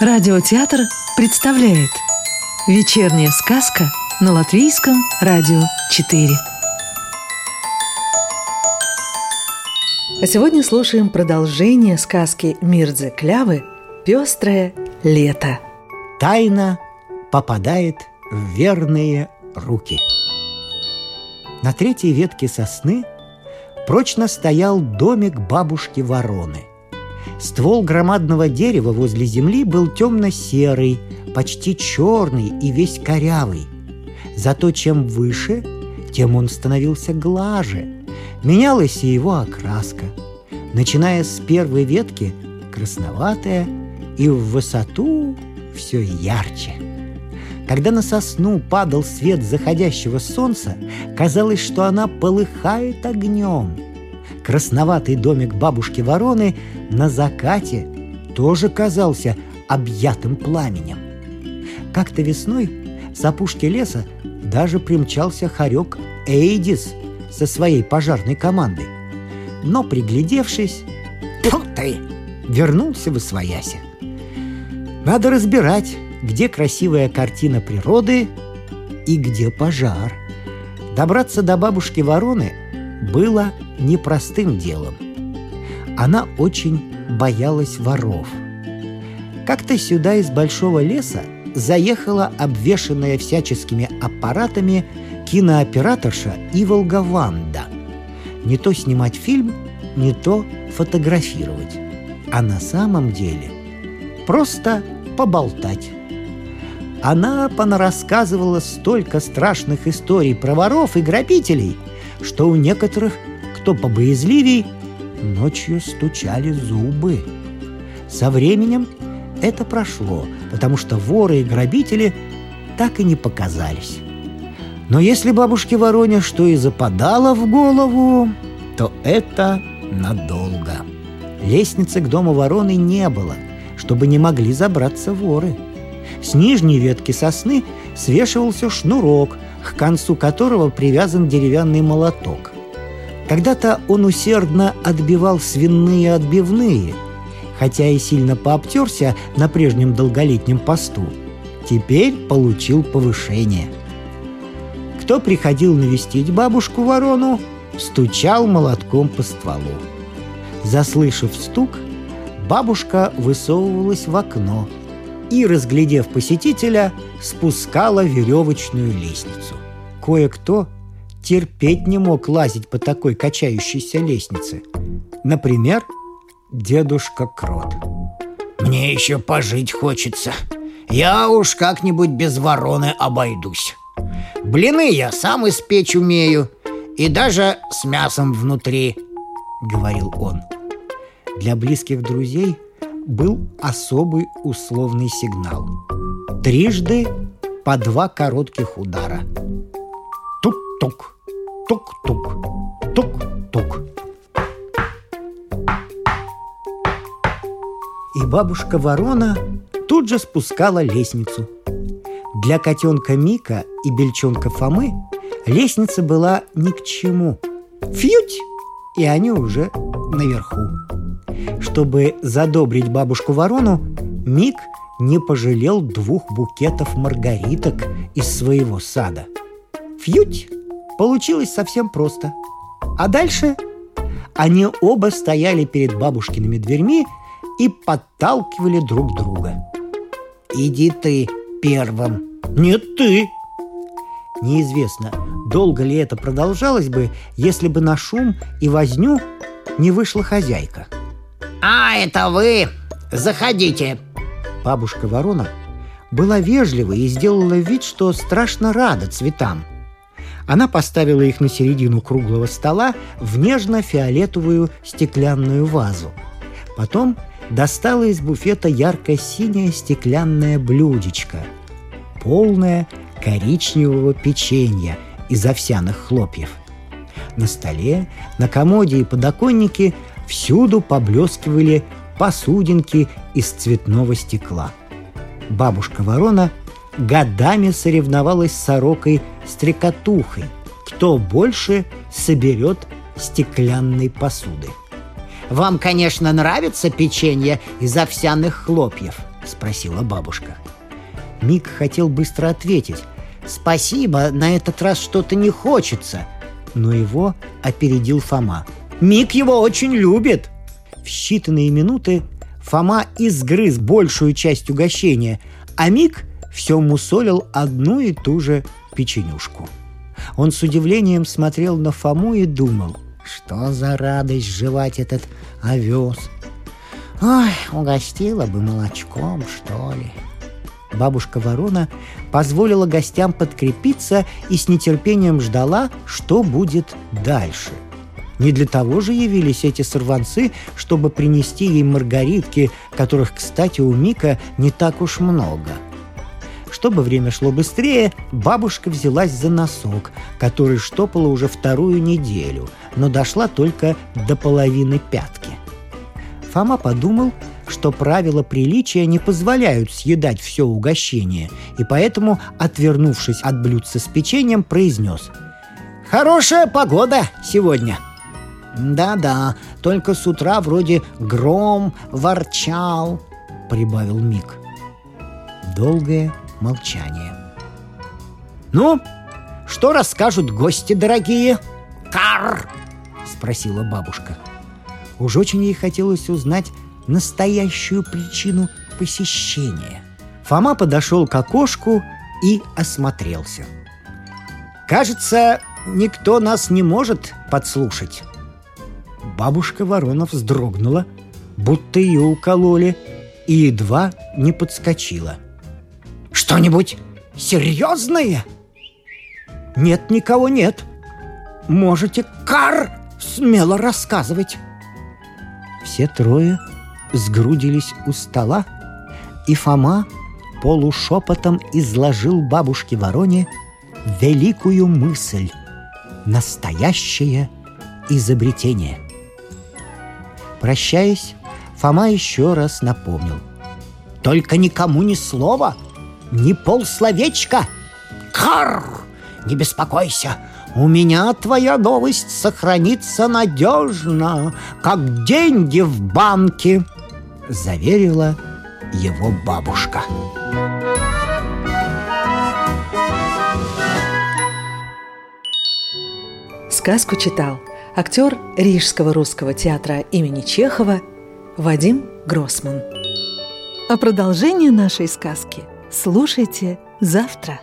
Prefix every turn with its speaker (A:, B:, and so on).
A: Радиотеатр представляет Вечерняя сказка на Латвийском радио 4 А сегодня слушаем продолжение сказки Мирдзе Клявы «Пестрое лето»
B: Тайна попадает в верные руки. На третьей ветке сосны прочно стоял домик бабушки Вороны – Ствол громадного дерева возле земли был темно-серый, почти черный и весь корявый. Зато чем выше, тем он становился глаже. Менялась и его окраска. Начиная с первой ветки, красноватая, и в высоту все ярче. Когда на сосну падал свет заходящего солнца, казалось, что она полыхает огнем – красноватый домик бабушки Вороны на закате тоже казался объятым пламенем. Как-то весной с опушки леса даже примчался хорек Эйдис со своей пожарной командой. Но, приглядевшись, Тьфу ты! вернулся в Освояси. Надо разбирать, где красивая картина природы и где пожар. Добраться до бабушки Вороны было непростым делом. Она очень боялась воров. Как-то сюда из большого леса заехала обвешанная всяческими аппаратами кинооператорша Иволга Ванда. Не то снимать фильм, не то фотографировать. А на самом деле просто поболтать. Она понарассказывала столько страшных историй про воров и грабителей, что у некоторых кто побоязливей, ночью стучали зубы. Со временем это прошло, потому что воры и грабители так и не показались. Но если бабушке Вороне что и западало в голову, то это надолго. Лестницы к дому вороны не было, чтобы не могли забраться воры. С нижней ветки сосны свешивался шнурок, к концу которого привязан деревянный молоток – когда-то он усердно отбивал свиные отбивные, хотя и сильно пообтерся на прежнем долголетнем посту. Теперь получил повышение. Кто приходил навестить бабушку-ворону, стучал молотком по стволу. Заслышав стук, бабушка высовывалась в окно и, разглядев посетителя, спускала веревочную лестницу. Кое-кто терпеть не мог лазить по такой качающейся лестнице. Например, дедушка Крот.
C: «Мне еще пожить хочется. Я уж как-нибудь без вороны обойдусь. Блины я сам испечь умею, и даже с мясом внутри», — говорил он.
B: Для близких друзей был особый условный сигнал. Трижды по два коротких удара. Тук-тук, тук-тук, тук-тук. И бабушка ворона тут же спускала лестницу. Для котенка Мика и бельчонка Фомы лестница была ни к чему. Фьють! И они уже наверху. Чтобы задобрить бабушку ворону, Мик не пожалел двух букетов маргариток из своего сада. Фьють! Получилось совсем просто. А дальше они оба стояли перед бабушкиными дверьми и подталкивали друг друга.
C: «Иди ты первым».
B: «Нет, ты». Неизвестно, долго ли это продолжалось бы, если бы на шум и возню не вышла хозяйка.
C: «А, это вы! Заходите!»
B: Бабушка Ворона была вежлива и сделала вид, что страшно рада цветам – она поставила их на середину круглого стола в нежно-фиолетовую стеклянную вазу. Потом достала из буфета ярко-синее стеклянное блюдечко, полное коричневого печенья из овсяных хлопьев. На столе, на комоде и подоконнике всюду поблескивали посудинки из цветного стекла. Бабушка ворона годами соревновалась с сорокой стрекотухой, кто больше соберет стеклянной посуды.
C: Вам, конечно, нравится печенье из овсяных хлопьев?
B: спросила бабушка. Мик хотел быстро ответить. «Спасибо, на этот раз что-то не хочется». Но его опередил Фома. «Мик его очень любит!» В считанные минуты Фома изгрыз большую часть угощения, а Мик все мусолил одну и ту же печенюшку. Он с удивлением смотрел на Фому и думал, что за радость жевать этот овес. Ой, угостила бы молочком, что ли. Бабушка Ворона позволила гостям подкрепиться и с нетерпением ждала, что будет дальше. Не для того же явились эти сорванцы, чтобы принести ей маргаритки, которых, кстати, у Мика не так уж много – чтобы время шло быстрее, бабушка взялась за носок, который штопала уже вторую неделю, но дошла только до половины пятки. Фома подумал, что правила приличия не позволяют съедать все угощение, и поэтому, отвернувшись от блюдца с печеньем, произнес «Хорошая погода сегодня!» «Да-да, только с утра вроде гром ворчал», — прибавил Мик. Долгое молчание. «Ну, что расскажут гости дорогие?» «Кар!» — спросила бабушка. Уж очень ей хотелось узнать настоящую причину посещения. Фома подошел к окошку и осмотрелся. «Кажется, никто нас не может подслушать». Бабушка Воронов вздрогнула, будто ее укололи, и едва не подскочила – что-нибудь серьезное? Нет, никого нет. Можете кар смело рассказывать. Все трое сгрудились у стола, и Фома полушепотом изложил бабушке Вороне великую мысль — настоящее изобретение. Прощаясь, Фома еще раз напомнил. «Только никому ни слова!» ни полсловечка. Кар! Не беспокойся, у меня твоя новость сохранится надежно, как деньги в банке, заверила его бабушка.
A: Сказку читал актер Рижского русского театра имени Чехова Вадим Гроссман. А продолжение нашей сказки – Слушайте завтра.